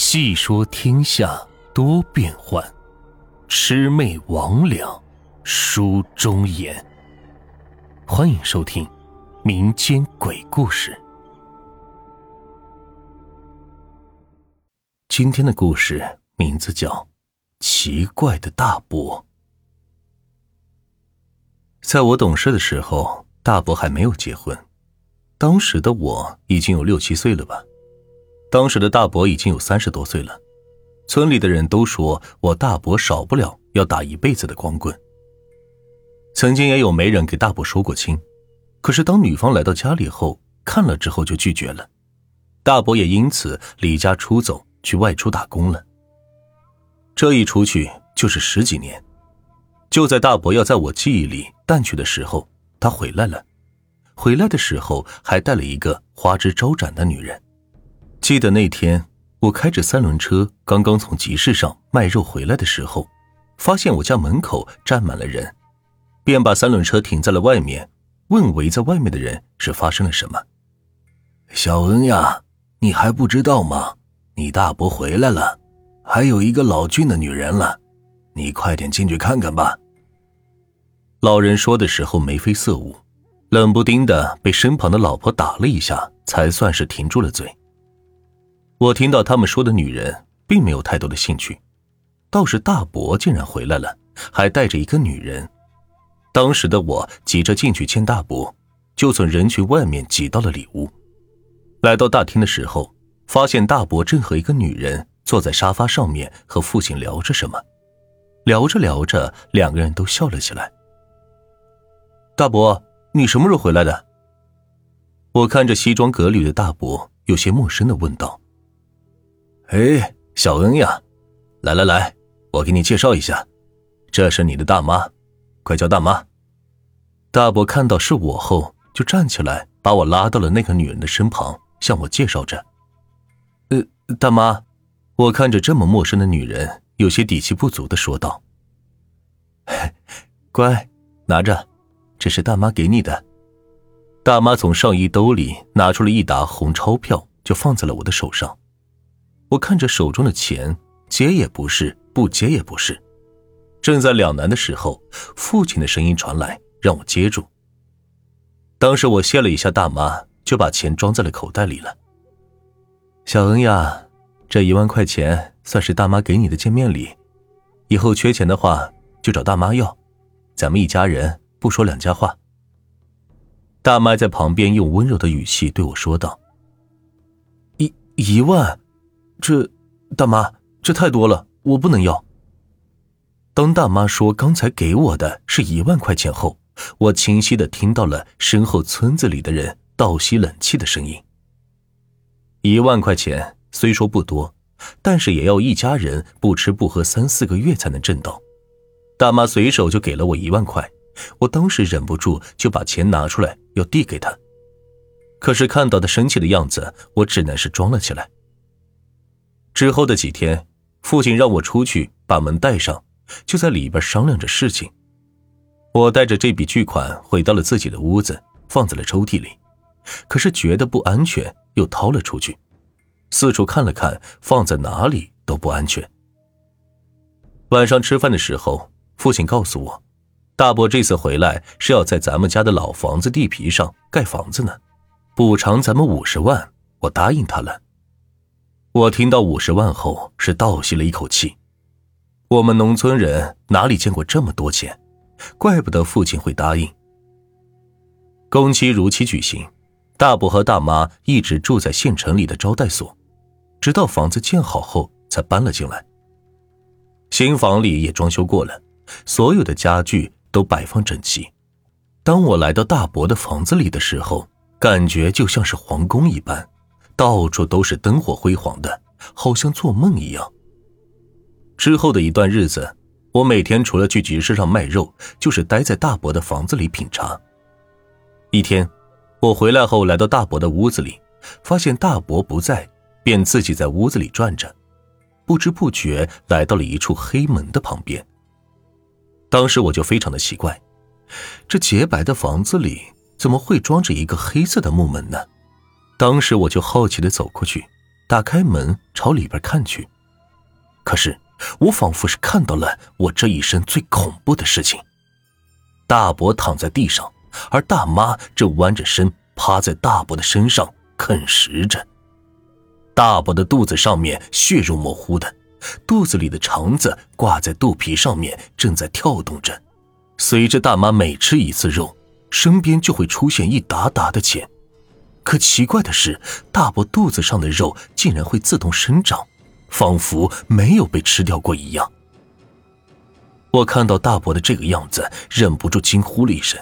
细说天下多变幻，魑魅魍魉书中言。欢迎收听民间鬼故事。今天的故事名字叫《奇怪的大伯》。在我懂事的时候，大伯还没有结婚，当时的我已经有六七岁了吧。当时的大伯已经有三十多岁了，村里的人都说我大伯少不了要打一辈子的光棍。曾经也有媒人给大伯说过亲，可是当女方来到家里后，看了之后就拒绝了，大伯也因此离家出走去外出打工了。这一出去就是十几年，就在大伯要在我记忆里淡去的时候，他回来了，回来的时候还带了一个花枝招展的女人。记得那天，我开着三轮车刚刚从集市上卖肉回来的时候，发现我家门口站满了人，便把三轮车停在了外面，问围在外面的人是发生了什么。小恩呀，你还不知道吗？你大伯回来了，还有一个老俊的女人了，你快点进去看看吧。老人说的时候眉飞色舞，冷不丁的被身旁的老婆打了一下，才算是停住了嘴。我听到他们说的女人，并没有太多的兴趣，倒是大伯竟然回来了，还带着一个女人。当时的我急着进去见大伯，就从人群外面挤到了里屋。来到大厅的时候，发现大伯正和一个女人坐在沙发上面和父亲聊着什么，聊着聊着，两个人都笑了起来。大伯，你什么时候回来的？我看着西装革履的大伯，有些陌生的问道。哎，小恩呀，来来来，我给你介绍一下，这是你的大妈，快叫大妈。大伯看到是我后，就站起来，把我拉到了那个女人的身旁，向我介绍着。呃，大妈，我看着这么陌生的女人，有些底气不足的说道：“乖，拿着，这是大妈给你的。”大妈从上衣兜里拿出了一沓红钞票，就放在了我的手上。我看着手中的钱，接也不是，不接也不是，正在两难的时候，父亲的声音传来，让我接住。当时我谢了一下大妈，就把钱装在了口袋里了。小恩呀，这一万块钱算是大妈给你的见面礼，以后缺钱的话就找大妈要，咱们一家人不说两家话。大妈在旁边用温柔的语气对我说道：“一一万。”这，大妈，这太多了，我不能要。当大妈说刚才给我的是一万块钱后，我清晰的听到了身后村子里的人倒吸冷气的声音。一万块钱虽说不多，但是也要一家人不吃不喝三四个月才能挣到。大妈随手就给了我一万块，我当时忍不住就把钱拿出来要递给她，可是看到她生气的样子，我只能是装了起来。之后的几天，父亲让我出去把门带上，就在里边商量着事情。我带着这笔巨款回到了自己的屋子，放在了抽屉里。可是觉得不安全，又掏了出去，四处看了看，放在哪里都不安全。晚上吃饭的时候，父亲告诉我，大伯这次回来是要在咱们家的老房子地皮上盖房子呢，补偿咱们五十万。我答应他了。我听到五十万后是倒吸了一口气，我们农村人哪里见过这么多钱，怪不得父亲会答应。工期如期举行，大伯和大妈一直住在县城里的招待所，直到房子建好后才搬了进来。新房里也装修过了，所有的家具都摆放整齐。当我来到大伯的房子里的时候，感觉就像是皇宫一般。到处都是灯火辉煌的，好像做梦一样。之后的一段日子，我每天除了去集市上卖肉，就是待在大伯的房子里品茶。一天，我回来后来到大伯的屋子里，发现大伯不在，便自己在屋子里转着，不知不觉来到了一处黑门的旁边。当时我就非常的奇怪，这洁白的房子里怎么会装着一个黑色的木门呢？当时我就好奇的走过去，打开门朝里边看去。可是，我仿佛是看到了我这一生最恐怖的事情：大伯躺在地上，而大妈正弯着身趴在大伯的身上啃食着。大伯的肚子上面血肉模糊的，肚子里的肠子挂在肚皮上面，正在跳动着。随着大妈每吃一次肉，身边就会出现一沓沓的钱。可奇怪的是，大伯肚子上的肉竟然会自动生长，仿佛没有被吃掉过一样。我看到大伯的这个样子，忍不住惊呼了一声。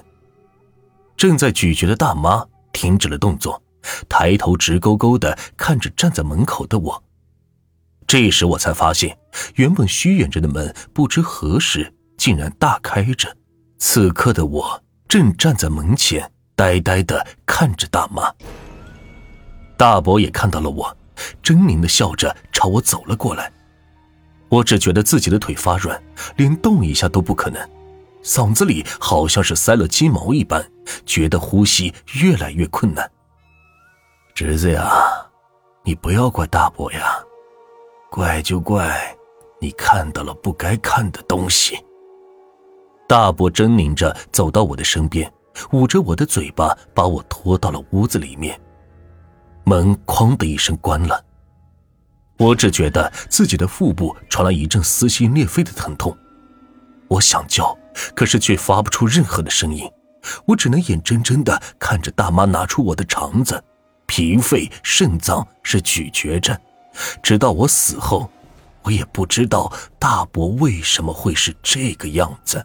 正在咀嚼的大妈停止了动作。抬头直勾勾的看着站在门口的我，这时我才发现，原本虚掩着的门不知何时竟然大开着。此刻的我正站在门前，呆呆的看着大妈。大伯也看到了我，狰狞的笑着朝我走了过来。我只觉得自己的腿发软，连动一下都不可能，嗓子里好像是塞了鸡毛一般，觉得呼吸越来越困难。侄子呀，你不要怪大伯呀，怪就怪你看到了不该看的东西。大伯狰狞着走到我的身边，捂着我的嘴巴，把我拖到了屋子里面。门哐的一声关了，我只觉得自己的腹部传来一阵撕心裂肺的疼痛，我想叫，可是却发不出任何的声音，我只能眼睁睁的看着大妈拿出我的肠子。脾肺肾脏是咀嚼着，直到我死后，我也不知道大伯为什么会是这个样子。